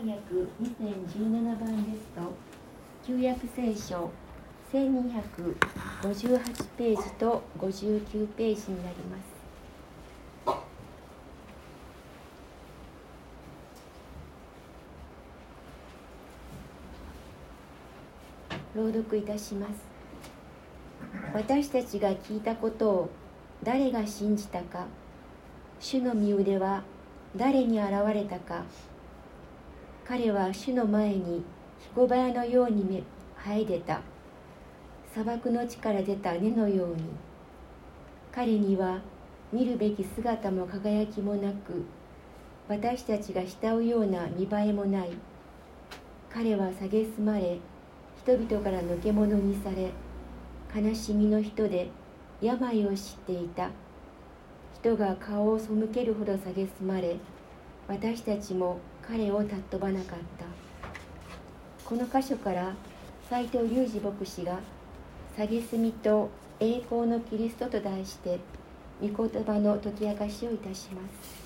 訳2017番ですと旧約聖書1258ページと59ページになります。朗読いたします。私たちが聞いたことを誰が信じたか主の身腕は誰に現れたか彼は主の前に彦早のように生え出た。砂漠の地から出た根のように。彼には見るべき姿も輝きもなく私たちが慕うような見栄えもない。彼は蔑まれ人々からのけ者にされ悲しみの人で病を知っていた。人が顔を背けるほど蔑まれ私たちも彼を尊ばなかった。この箇所から斎藤隆二牧師が「蔑みと栄光のキリスト」と題して御言葉の解き明かしをいたします。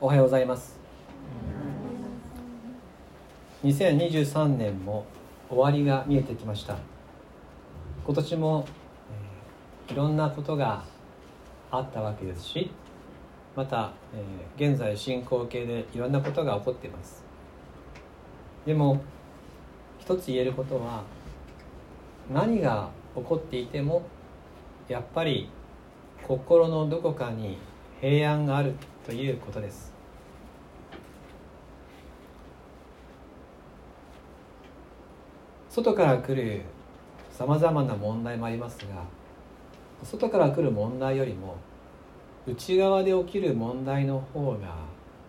おはようございます。2023年も終わりが見えてきました。今年も、えー、いろんなことがあったわけですしまた、えー、現在進行形でいろんなことが起こっています。でも一つ言えることは何が起こっていてもやっぱり心のどこかに平安があるということです。外から来るさまざまな問題もありますが外から来る問題よりも内側で起きる問題の方が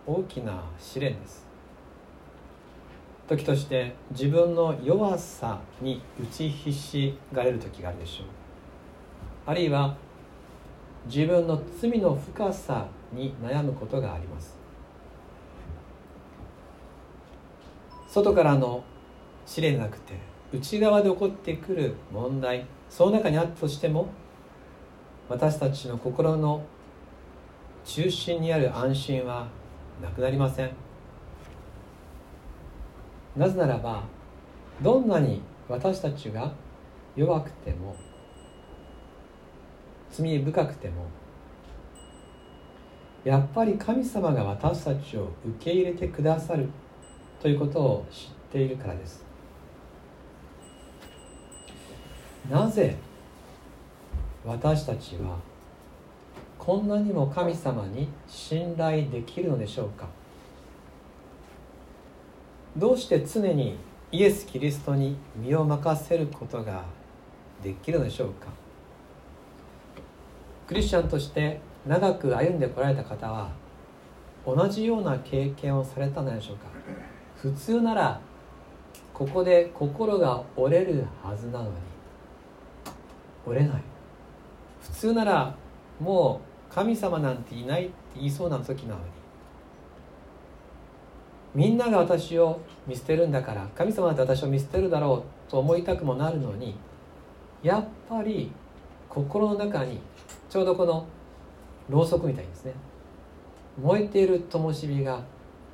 大きな試練です。時として自分の弱さに打ちひしがれる時があるでしょう。あるいは自分の罪の深さに悩むことがあります。外からの試練なくて内側で起こってくる問題その中にあったとしても私たちの心の中心にある安心はなくなりません。なぜならばどんなに私たちが弱くても罪深くてもやっぱり神様が私たちを受け入れてくださるということを知っているからです。なぜ私たちはこんなにも神様に信頼できるのでしょうか？どうして常にイエス・キリストに身を任せることができるのでしょうか？クリスチャンとして長く歩んでこられた方は同じような経験をされたのでしょうか？普通ならここで心が折れるはずなのに。折れない。普通ならもう神様なんていないって言いそうな時なのにみんなが私を見捨てるんだから神様だって私を見捨てるだろうと思いたくもなるのにやっぱり心の中にちょうどこのろうそくみたいですね。燃えている灯火が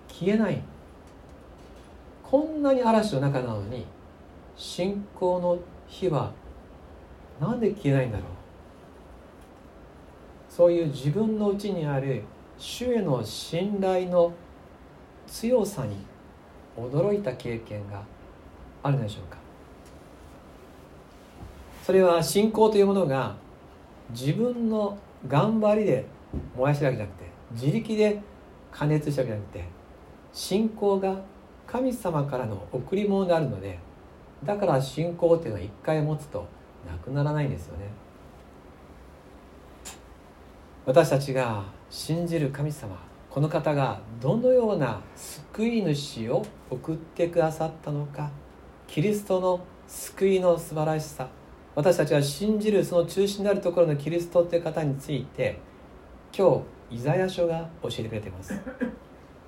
消えない。こんなに嵐の中なのに信仰の火はなんで消えないんだろう？そういう自分の内にある主への信頼の強さに驚いた経験があるのでしょうか？それは信仰というものが自分の頑張りで燃やしてるわけじゃなくて自力で加熱したわけじゃなくて信仰が神様からの贈り物であるのでだから信仰っていうのは一回持つとなくならないんですよね。私たちが信じる神様この方がどのような救い主を送ってくださったのかキリストの救いの素晴らしさ私たちが信じるその中心であるところのキリストという方について今日イザヤ書が教えてくれています。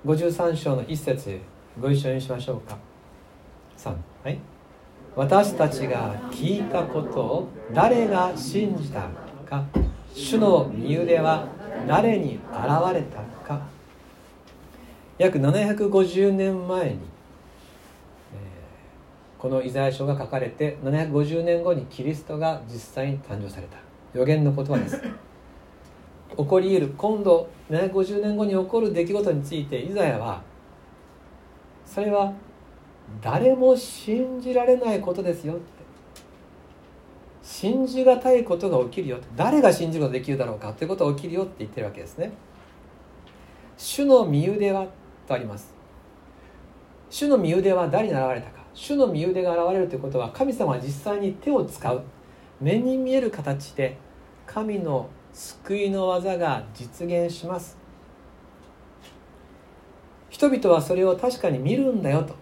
53章の一節ご一緒にしましょうか。3はい。私たちが聞いたことを誰が信じたか主の身腕は誰に現れたか。約750年前に、えー、このイザヤ書が書かれて750年後にキリストが実際に誕生された。予言の言葉です。起こり得る今度750年後に起こる出来事についてイザヤはそれは誰も信じられないことですよって。信じがたいことが起きるよ誰が信じることできるだろうかということが起きるよって言ってるわけですね。主の身腕はとあります。主の身腕は誰に現れたか。主の身腕が現れるということは神様は実際に手を使う。目に見える形で神の救いの技が実現します。人々はそれを確かに見るんだよと。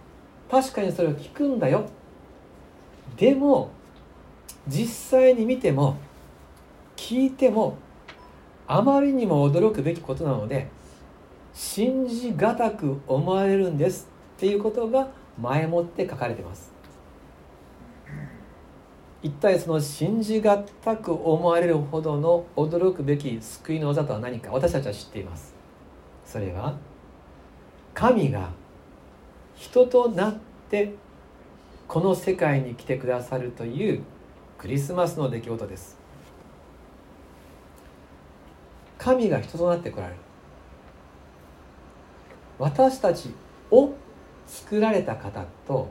確かにそれを聞くんだよ。でも実際に見ても聞いてもあまりにも驚くべきことなので信じがたく思われるんですっていうことが前もって書かれてます。一体その信じがたく思われるほどの驚くべき救いの技とは何か私たちは知っています。それは神が人となってこの世界に来てくださるというクリスマスの出来事です。神が人となってこられる。私たちを作られた方と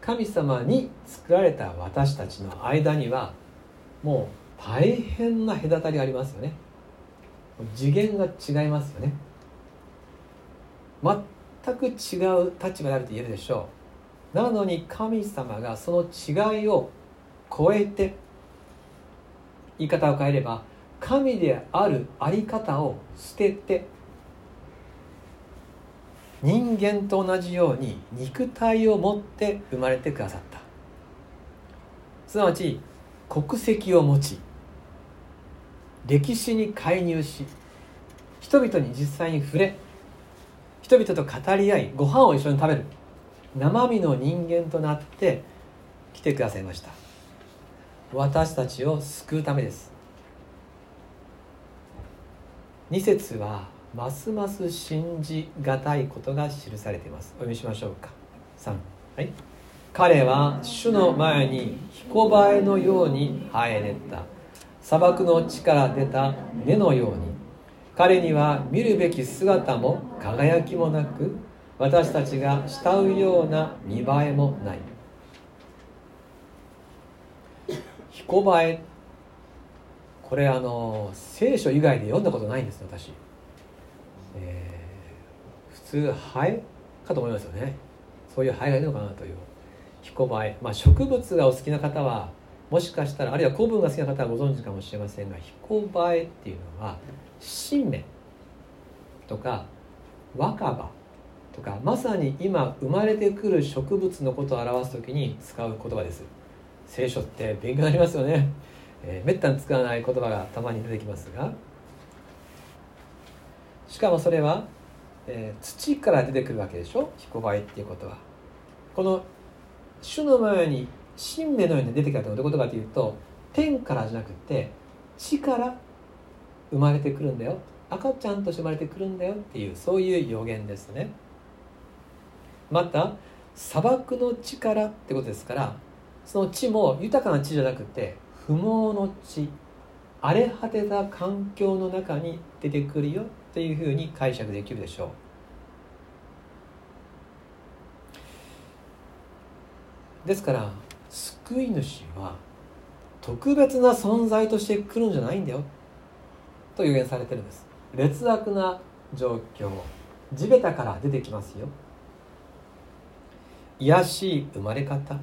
神様に作られた私たちの間にはもう大変な隔たりありますよね。次元が違いますよね。全く違う立場であると言えるでしょう。なのに神様がその違いを超えて言い方を変えれば神であるあり方を捨てて人間と同じように肉体を持って生まれてくださった。すなわち国籍を持ち歴史に介入し人々に実際に触れ人々と語り合いご飯を一緒に食べる。生身の人間となって来てくださいました。私たちを救うためです。2節はますます信じがたいことが記されています。お読みしましょうか。3はい。彼は主の前に彦バエのように生えれた。砂漠の地から出た根のように彼には見るべき姿も輝きもなく私たちが慕うような見栄えもない。彦バエこれあの聖書以外で読んだことないんです私、えー、普通ハエかと思いますよね。そういうハエがいるのかなという。彦バエ、まあ、植物がお好きな方はもしかしたらあるいは古文が好きな方はご存知かもしれませんが彦バエっていうのは新芽とか若葉とかまさに今生まれてくる植物のことを表す時に使う言葉です。聖書って勉強になりますよね、えー、めったに使わない言葉がたまに出てきますが。しかもそれは、えー、土から出てくるわけでしょ？彦バエっていうことは。この種の前に新芽のように出てきたってどういうことかというと天からじゃなくて地から生まれてくるんだよ。赤ちゃんとして生まれてくるんだよっていうそういう予言ですね。また砂漠の地からってことですからその地も豊かな地じゃなくて不毛の地荒れ果てた環境の中に出てくるよっていうふうに解釈できるでしょう。ですから救い主は特別な存在として来るんじゃないんだよ。と予言されてるんです。劣悪な状況。地べたから出てきますよ。卑しい生まれ方。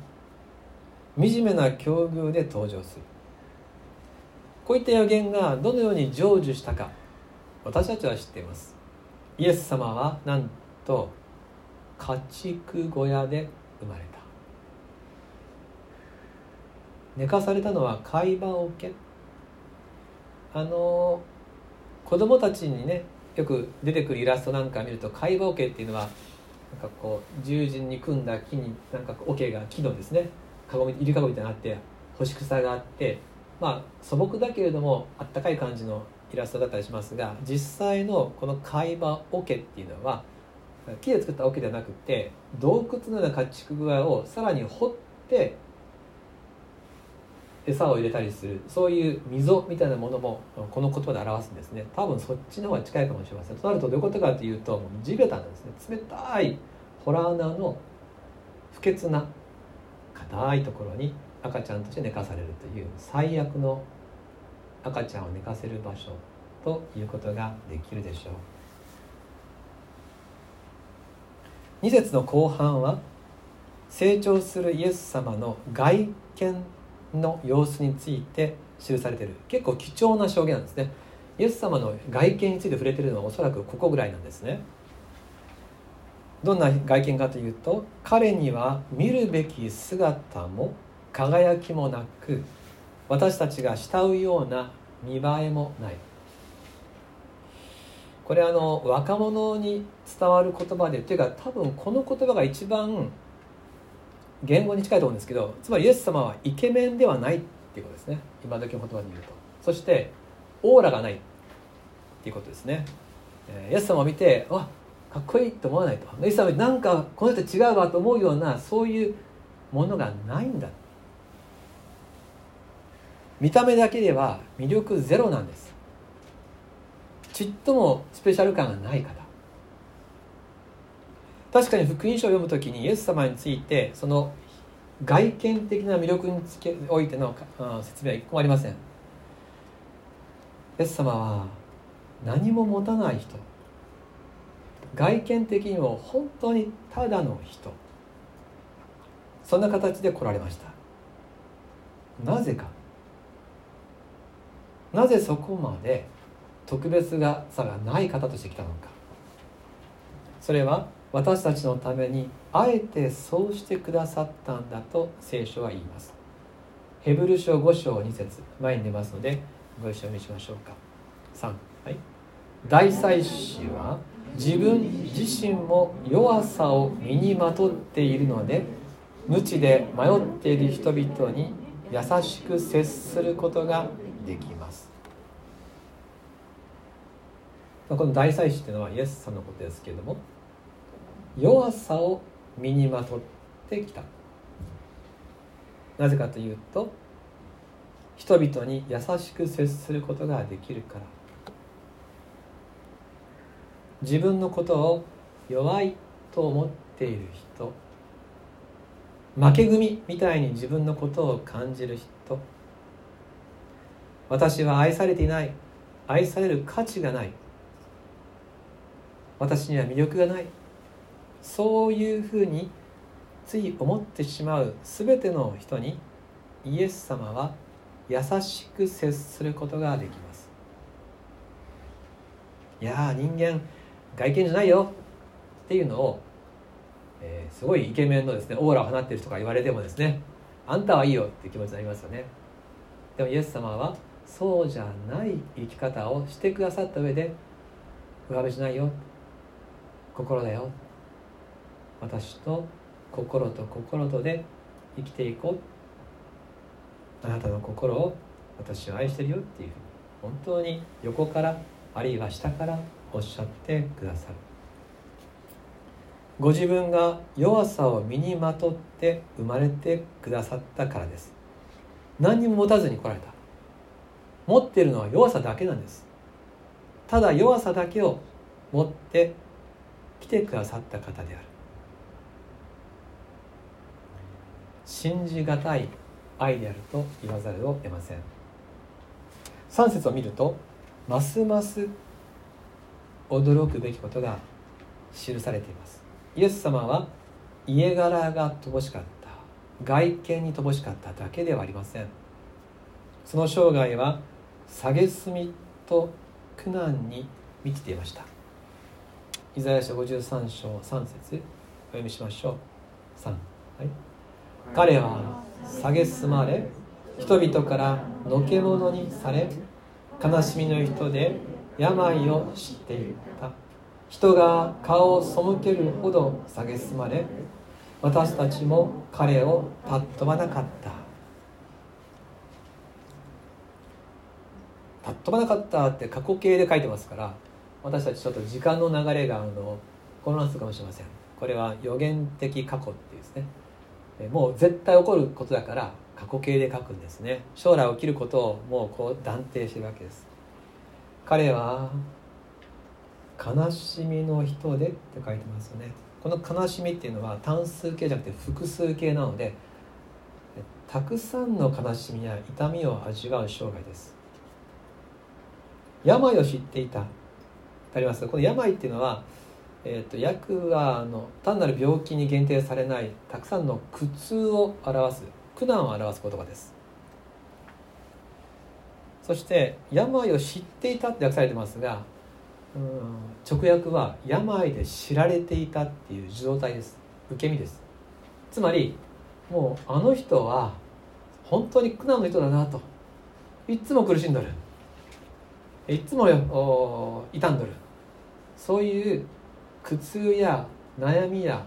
惨めな境遇で登場する。こういった予言がどのように成就したか。私たちは知っています。イエス様はなんと家畜小屋で生まれた。寝かされたのは貝羽桶。あの子供たちにねよく出てくるイラストなんか見ると貝羽桶っていうのはなんかこう十字に組んだ木になんか桶が木のですねかごみイルカゴみたいなのがあって干し草があってまあ素朴だけれどもあったかい感じのイラストだったりしますが実際のこの海馬桶っていうのは木で作った桶ではなくて洞窟のような家畜具合をさらに掘って餌を入れたりするそういう溝みたいなものもこの言葉で表すんですね。多分そっちの方が近いかもしれません。となるとどういうことかというと地べたなんですね。冷たいホラー穴の不潔な硬いところに赤ちゃんとして寝かされるという最悪の赤ちゃんを寝かせる場所ということができるでしょう。2節の後半は成長するイエス様の外見の様子について記されている。結構貴重な証言なんですね。イエス様の外見について触れているのはおそらくここぐらいなんですね。どんな外見かというと彼には見るべき姿も輝きもなく私たちが慕うような見栄えもない。これあの若者に伝わる言葉でというか多分この言葉が一番言語に近いと思うんですけどつまりイエス様はイケメンではないっていうことですね。今時の言葉で言うと。そしてオーラがないっていうことですね。イエス様を見てあかっこいいと思わないと。イエス様なんかこの人違うわと思うようなそういうものがないんだ。見た目だけでは魅力ゼロなんです。ちっともスペシャル感がない方確かに福音書を読む時にイエス様についてその外見的な魅力につけおいての説明は一個もありません。イエス様は何も持たない人。外見的にも本当にただの人。そんな形で来られました。なぜか。なぜそこまで特別さがない方として来たのか。それは私たちのためにあえてそうしてくださったんだと聖書は言います。ヘブル書5章2節前に出ますのでご一緒にしましょうか。3はい。大祭司は自分自身も弱さを身にまとっているので無知で迷っている人々に優しく接することができます。この大祭司っていうのはイエス様のことですけれども弱さを身にまとってきた。なぜかというと人々に優しく接することができるから。自分のことを弱いと思っている人負け組みたいに自分のことを感じる人。私は愛されていない。愛される価値がない。私には魅力がない。そういうふうについ思ってしまう全ての人にイエス様は優しく接することができます。いや人間外見じゃないよっていうのを、えー、すごいイケメンのですねオーラを放ってる人が言われてもですねあんたはいいよって気持ちになりますよね。でもイエス様はそうじゃない生き方をしてくださった上で上辺じゃないよ。心だよ。私と心と心とで生きていこうあなたの心を私は愛してるよっていうふうに本当に横からあるいは下からおっしゃってくださるご自分が弱さを身にまとって生まれてくださったからです。何にも持たずに来られた。持っているのは弱さだけなんですただ弱さだけを持って来てくださった方である。信じがたい愛であると言わざるを得ません。3節を見るとますます驚くべきことが記されています。イエス様は家柄が乏しかった。外見に乏しかっただけではありません。その生涯は蔑みと苦難に満ちていました。イザヤ書53章3節お読みしましょう。3はい。彼は蔑まれ人々からのけ者にされ悲しみの人で病を知っていた。人が顔を背けるほど蔑まれ私たちも彼を尊ばなかった。尊ばなかったって過去形で書いてますから私たちちょっと時間の流れがあの混乱するかもしれません。これは予言的過去っていうですね。もう絶対起こることだから過去形で書くんですね。将来起きることをもうこう断定してるわけです。彼は悲しみの人でって書いてますよね。この悲しみっていうのは単数形じゃなくて複数形なのでたくさんの悲しみや痛みを味わう生涯です。病を知っていた。あります？この病っていうのは、えーと、薬はあの単なる病気に限定されないたくさんの苦痛を表す苦難を表す言葉です。そして病を知っていたって訳されてますがうん直訳は病で知られていたっていう受動体です。受け身です。つまりもうあの人は本当に苦難の人だなと。いつも苦しんどる。いつも傷んどる。そういう苦痛や悩みや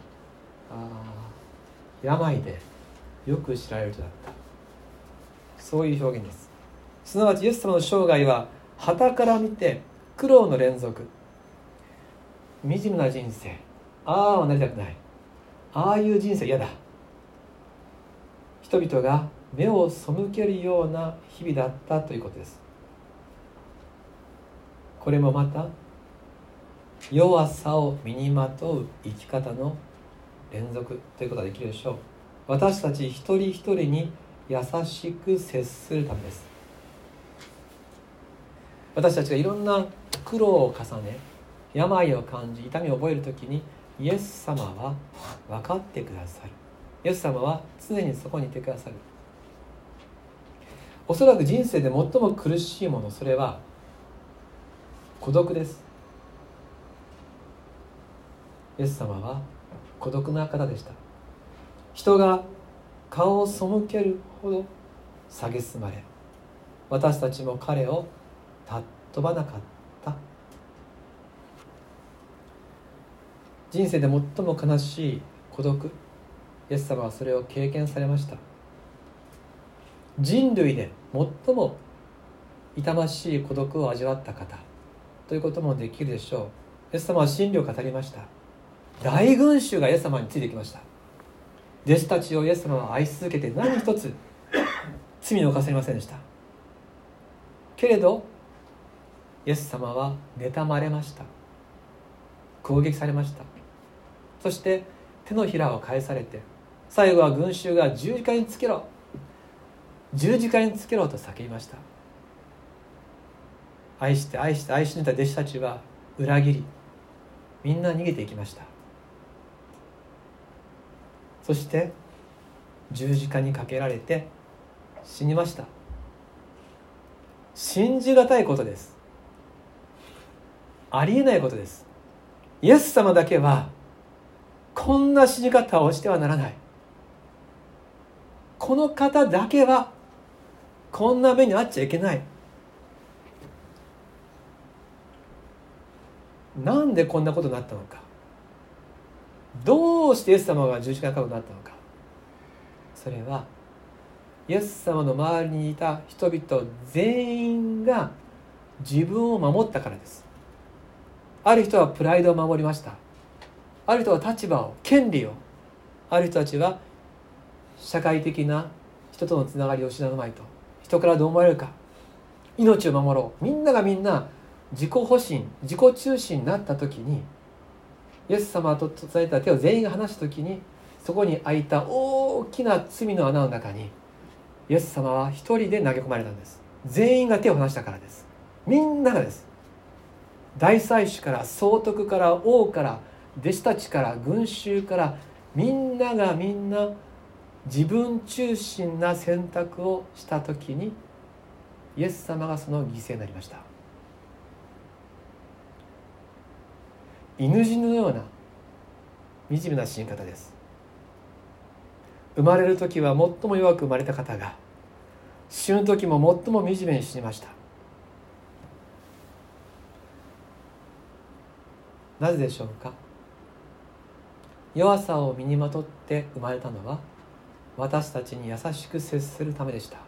病でよく知られる人だった。そういう表現です。すなわちイエス様の生涯は旗から見て苦労の連続。惨めな人生。ああはなりたくない。ああいう人生嫌だ。人々が目を背けるような日々だったということです。これもまた弱さを身にまとう生き方の連続ということができるでしょう。私たち一人一人に優しく接するためです。私たちがいろんな苦労を重ね病を感じ痛みを覚える時にイエス様は分かってください。イエス様は常にそこにいてくださる。おそらく人生で最も苦しいものそれは孤独です。イエス様は孤独な方でした。人が顔を背けるほど蔑まれ私たちも彼を尊ばなかった。人生で最も悲しい孤独イエス様はそれを経験されました。人類で最も痛ましい孤独を味わった方ということもできるでしょう。イエス様は真理を語りました。大群衆がイエス様についてきました。弟子たちをイエス様は愛し続けて何一つ罪を犯せませんでした。けれどイエス様は妬まれました。攻撃されました。そして手のひらを返されて最後は群衆が十字架につけろ。十字架につけろと叫びました。愛して愛して愛し抜いた弟子たちは裏切りみんな逃げていきました。そして十字架にかけられて死にました。信じがたいことです。ありえないことです。イエス様だけはこんな死に方をしてはならない。この方だけはこんな目に遭っちゃいけない。なんでこんなことになったのか。どうしてイエス様が十字架にかかるになったのか。それはイエス様の周りにいた人々全員が自分を守ったからです。ある人はプライドを守りました。ある人は立場を権利を。ある人たちは社会的な人とのつながりを失うまいと。人からどう思われるか。命を守ろう。みんながみんな自己保身自己中心になった時にイエス様と伝えた手を全員が離した時にそこに開いた大きな罪の穴の中にイエス様は一人で投げ込まれたんです。全員が手を離したからです。みんながです。大祭司から総督から王から弟子たちから群衆からみんながみんな自分中心な選択をした時にイエス様がその犠牲になりました。犬死のような惨めな死に方です。生まれる時は最も弱く生まれた方が死ぬ時も最も惨めに死にました。なぜでしょうか？弱さを身にまとって生まれたのは私たちに優しく接するためでした。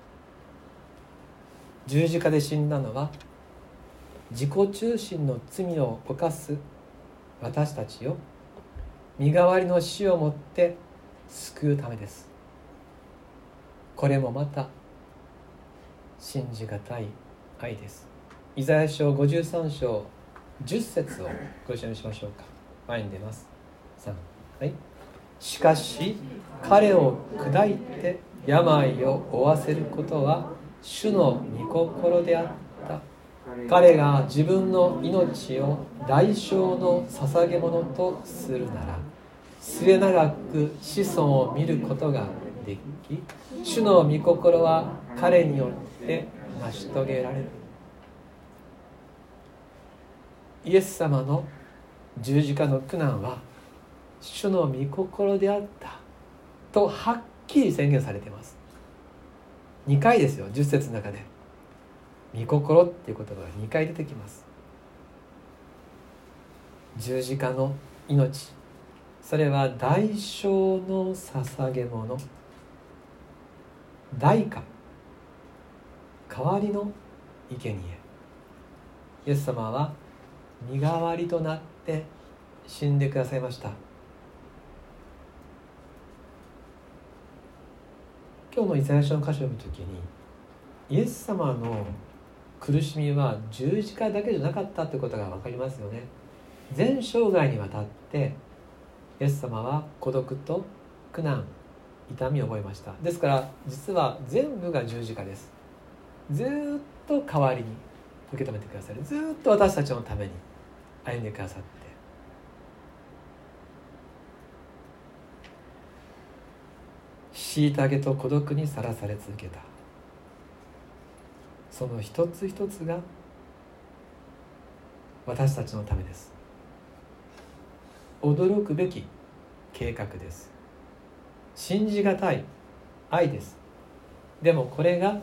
十字架で死んだのは自己中心の罪を犯す私たちを身代わりの死をもって救うためです。これもまた信じがたい愛です。イザヤ書53章10節をご一緒にしましょうか。前に出ます。3はい。しかし彼を砕いて病を負わせることは主の御心であった。彼が自分の命を代償の捧げ物とするなら末永く子孫を見ることができ主の御心は彼によって成し遂げられる。イエス様の十字架の苦難は主の御心であったとはっきり宣言されています。2回ですよ10節の中で。御心っていう言葉が2回出てきます。十字架の命。それは代償の捧げ物。代価。代わりの生贄。イエス様は身代わりとなって死んでくださいました。今日のイザヤ書の箇所を読む時にイエス様の苦しみは十字架だけじゃなかったということが分かりますよね。全生涯にわたってイエス様は孤独と苦難痛みを覚えました。ですから実は全部が十字架です。ずっと代わりに受け止めてくださる。ずっと私たちのために歩んでくださって。虐げと孤独にさらされ続けた。その一つ一つが私たちのためです。驚くべき計画です。信じがたい愛です。でもこれが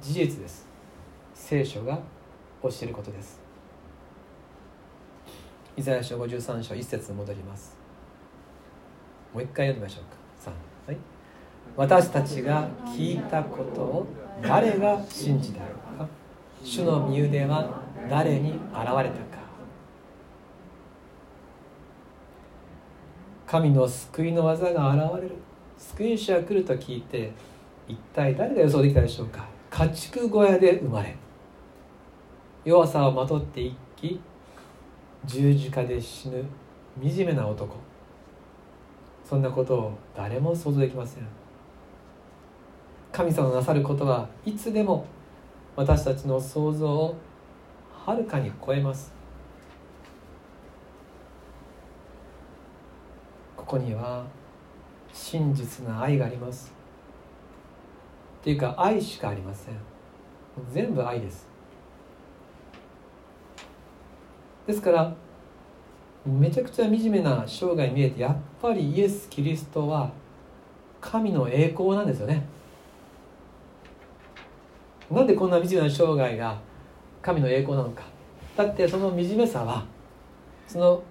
事実です。聖書が教えることです。イザヤ書53章1節戻ります。もう一回読みましょうか。3はい。私たちが聞いたことを誰が信じたのか？主の身腕は誰に現れたか？神の救いの技が現れる。救い主が来ると聞いて一体誰が予想できたでしょうか？家畜小屋で生まれ。弱さをまとって一気十字架で死ぬ惨めな男。そんなことを誰も想像できません。神様のなさることはいつでも私たちの想像をはるかに超えます。ここには真実な愛があります。っていうか愛しかありません。全部愛です。ですからめちゃくちゃ惨めな生涯に見えてやっぱりイエス・キリストは神の栄光なんですよね。なんでこんな惨めな生涯が神の栄光なのか。だってその惨めさはその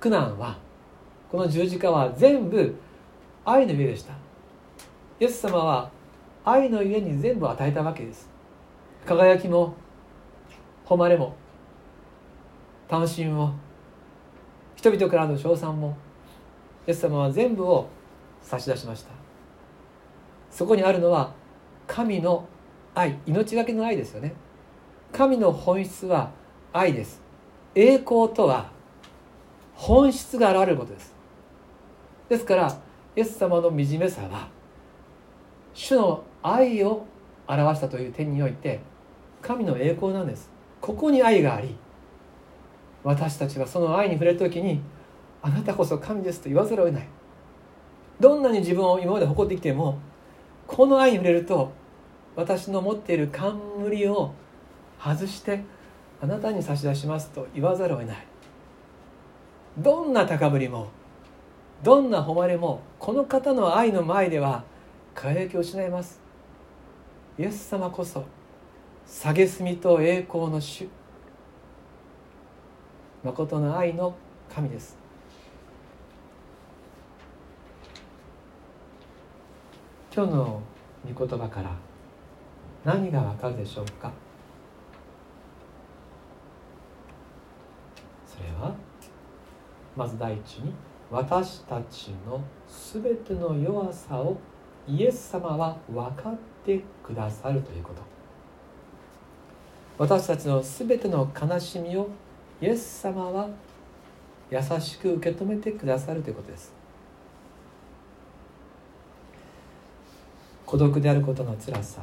苦難はこの十字架は全部愛の上でした。イエス様は愛のゆえに全部与えたわけです。輝きも誉れも楽しみも人々からの称賛もイエス様は全部を差し出しました。そこにあるのは神の愛命がけの愛ですよね。神の本質は愛です。栄光とは本質が現れることです。ですからイエス様の惨めさは主の愛を表したという点において神の栄光なんです。ここに愛があり私たちはその愛に触れる時にあなたこそ神ですと言わざるを得ない。どんなに自分を今まで誇ってきてもこの愛に触れると私の持っている冠を外してあなたに差し出しますと言わざるを得ない。どんな高ぶりもどんな誉れもこの方の愛の前では輝きを失います。イエス様こそ蔑みと栄光の主。誠の愛の神です。今日の御言葉から何がわかるでしょうか？それはまず第一に私たちのすべての弱さをイエス様は分かってくださるということ。私たちのすべての悲しみをイエス様は優しく受け止めてくださるということです。孤独であることの辛さ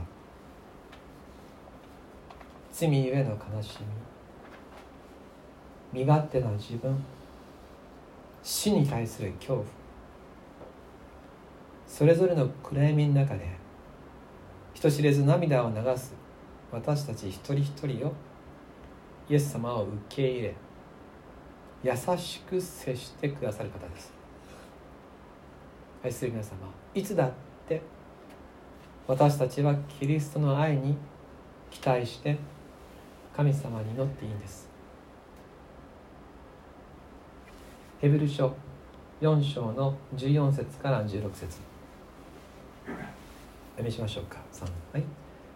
罪ゆえの悲しみ。身勝手な自分。死に対する恐怖。それぞれの暗闇の中で人知れず涙を流す私たち一人一人をイエス様を受け入れ優しく接してくださる方です。愛する皆様いつだって私たちはキリストの愛に期待して神様に祈っていいんです。ヘブル書4章の14節から16節。読みしましょうか。3はい。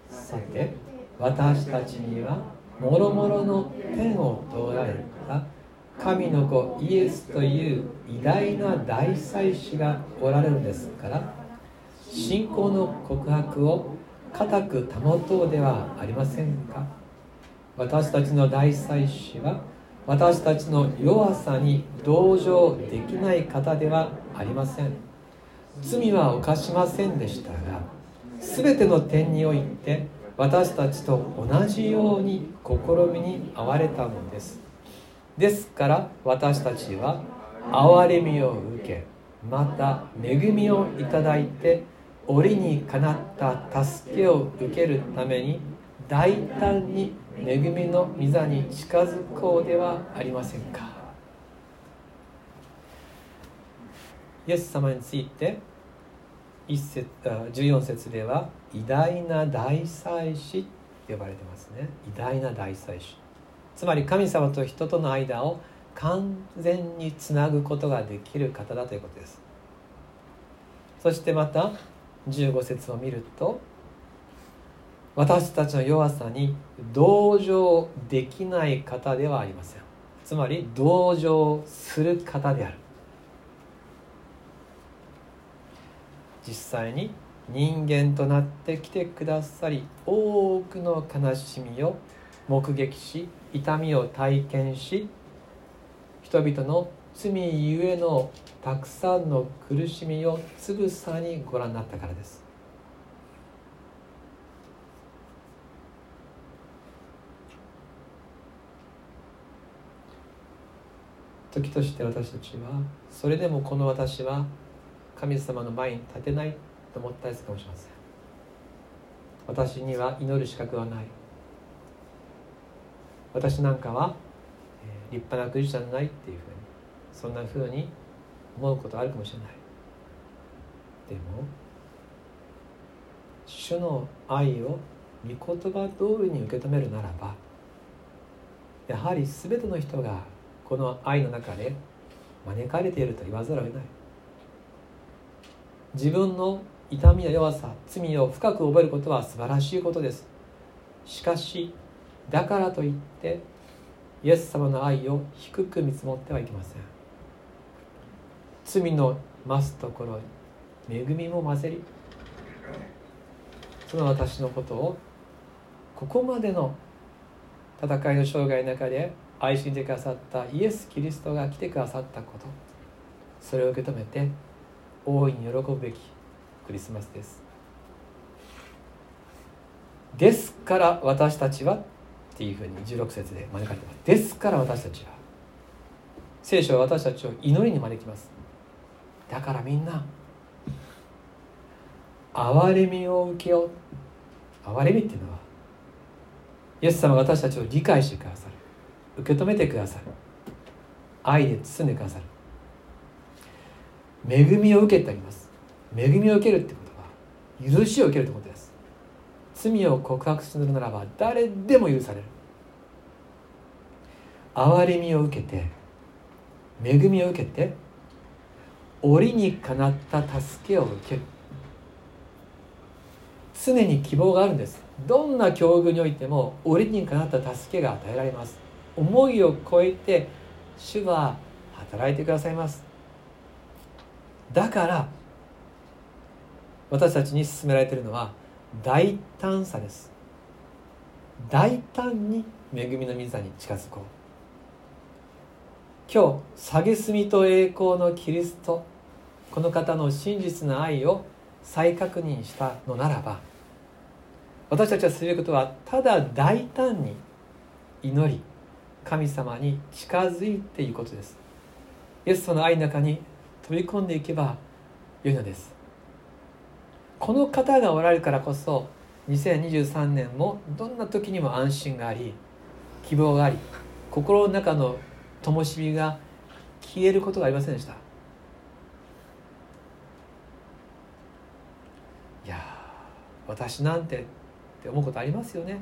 さて私たちにはもろもろの天を通られた神の子イエスという偉大な大祭司がおられるんですから信仰の告白を固く保とうではありませんか？私たちの大祭司は私たちの弱さに同情できない方ではありません。罪は犯しませんでしたが全ての点において私たちと同じように試みに遭われたのです。ですから私たちは憐れみを受けまた恵みをいただいて折にかなった助けを受けるために大胆に恵みの御座に近づこうではありませんか？イエス様について節14節では偉大な大祭司と呼ばれてますね。偉大な大祭司。つまり神様と人との間を完全につなぐことができる方だということです。そしてまた15節を見ると私たちの弱さに同情できない方ではありません。つまり同情する方である。実際に人間となってきてくださり多くの悲しみを目撃し痛みを体験し人々の罪ゆえのたくさんの苦しみをつぶさにご覧になったからです。時として私たちはそれでもこの私は神様の前に立てない。と思ったりするかもしれません私には祈る資格はない。私なんかは立派なクリスチャンじゃないっていうふうにそんなふうに思うことあるかもしれないでも主の愛を御言葉通りに受け止めるならばやはり全ての人がこの愛の中で招かれていると言わざるを得ない。自分の痛みや弱さ罪を深く覚えることは素晴らしいことです。しかしだからといってイエス様の愛を低く見積もってはいけません。罪の増すところに恵みも混ぜりその私のことをここまでの戦いの生涯の中で愛しんでくださったイエス・キリストが来てくださったこと。それを受け止めて大いに喜ぶべきクリスマスです。ですから私たちはっていうふうに16節で招かれてます。ですから私たちは。聖書は私たちを祈りに招きます。だからみんな憐れみを受けよう。憐れみっていうのはイエス様が私たちを理解してくださる。受け止めてくださる愛で包んでくださる。恵みを受けてあります。恵みを受けるってことは許しを受けるってことです。罪を告白するならば誰でも許される。憐れみを受けて恵みを受けて折にかなった助けを受ける。常に希望があるんです。どんな境遇においても折にかなった助けが与えられます。思いを超えて主は働いてくださいます。だから私たちに勧められているのは大胆さです。大胆に恵みの御座に近づこう。今日蔑みと栄光のキリストこの方の真実な愛を再確認したのならば私たちはすることはただ大胆に祈り神様に近づいていくことです。イエスとの愛の中に飛び込んでいけばよいのです。この方がおられるからこそ2023年もどんな時にも安心があり希望があり心の中の灯火が消えることがありませんでした。いや私なんてって思うことありますよね。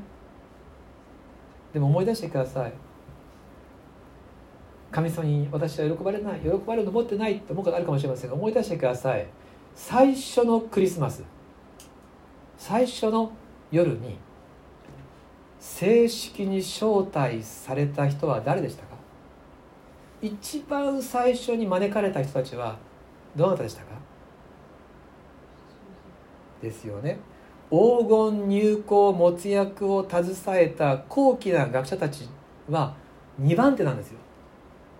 でも思い出してください。神様に私は喜ばれない喜ばれると思ってないと思うことあるかもしれませんが思い出してください。最初のクリスマス最初の夜に正式に招待された人は誰でしたか？一番最初に招かれた人たちはどなたでしたか？ですよね。黄金入港没薬を携えた高貴な学者たちは2番手なんですよ、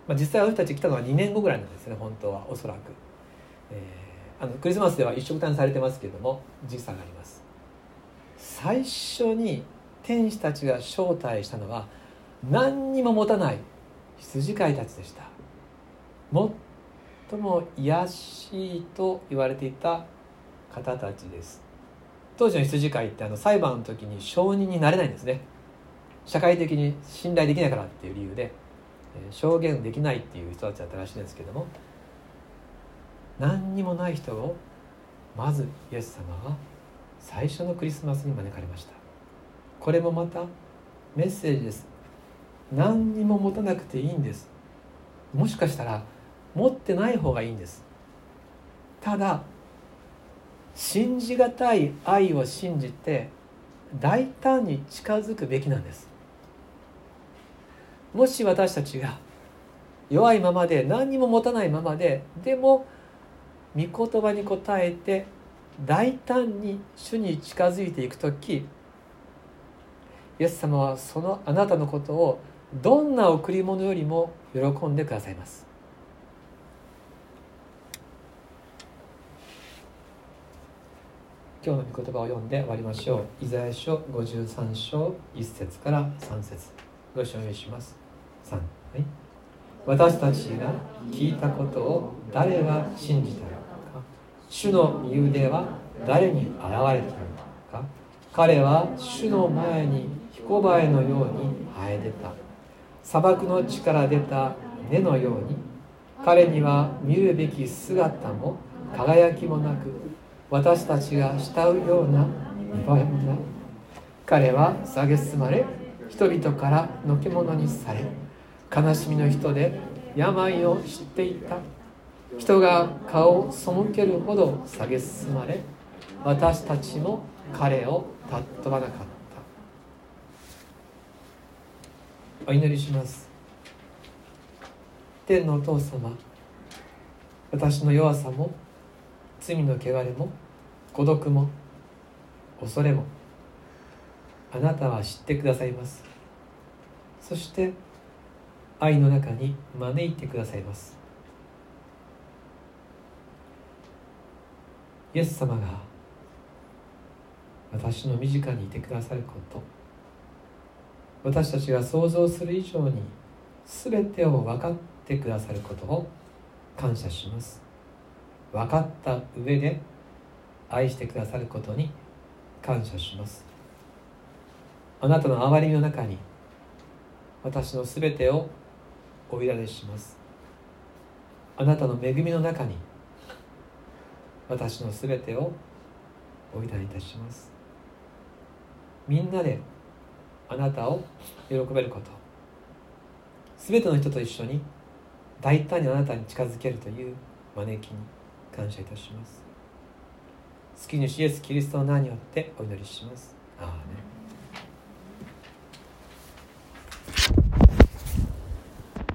まあ、実際私たち来たのは2年後ぐらいなんですね本当は。おそらく、えー、あのクリスマスでは一食単されてますけれども時差があります。最初に天使たちが招待したのは何にも持たない羊飼いたちでした。最も卑しいと言われていた方たちです。当時の羊飼いってあの裁判の時に証人になれないんですね。社会的に信頼できないからっていう理由で、証言できないっていう人たちだったらしいんですけども何にもない人をまずイエス様は最初のクリスマスに招かれました。これもまたメッセージです。何にも持たなくていいんです。もしかしたら持ってない方がいいんです。ただ信じがたい愛を信じて大胆に近づくべきなんです。もし私たちが弱いままで何にも持たないままででも御言葉に応えて大胆に主に近づいていく時イエス様はそのあなたのことをどんな贈り物よりも喜んでくださいます今日の御言葉を読んで終わりましょう。イザヤ書53章1節から3節ご一緒にします。3、はい、私たちが聞いたことを誰が信じたのか。主の身腕は誰に現れたのか。彼は主の前に彦バエのように生え出た。砂漠の地から出た根のように。彼には見るべき姿も輝きもなく私たちが慕うような見栄えもない。彼は蔑まれ人々からのけ者にされ悲しみの人で病を知っていた。人が顔を背けるほど蔑まれ私たちも彼を尊ばなかった。お祈りします。天のお父様私の弱さも罪の汚れも孤独も恐れもあなたは知ってくださいます。そして愛の中に招いてくださいます。イエス様が私の身近にいてくださること私たちが想像する以上に全てを分かってくださることを感謝します。分かった上で愛してくださることに感謝します。あなたの憐れみの中に私のすべてをお委ねしますあなたの恵みの中に私のすべてをお委ねいたしますみんなであなたを喜べること全ての人と一緒に大胆にあなたに近づけるという招きに感謝いたします。好きにイエスキリストの名によってお祈りします。アーメ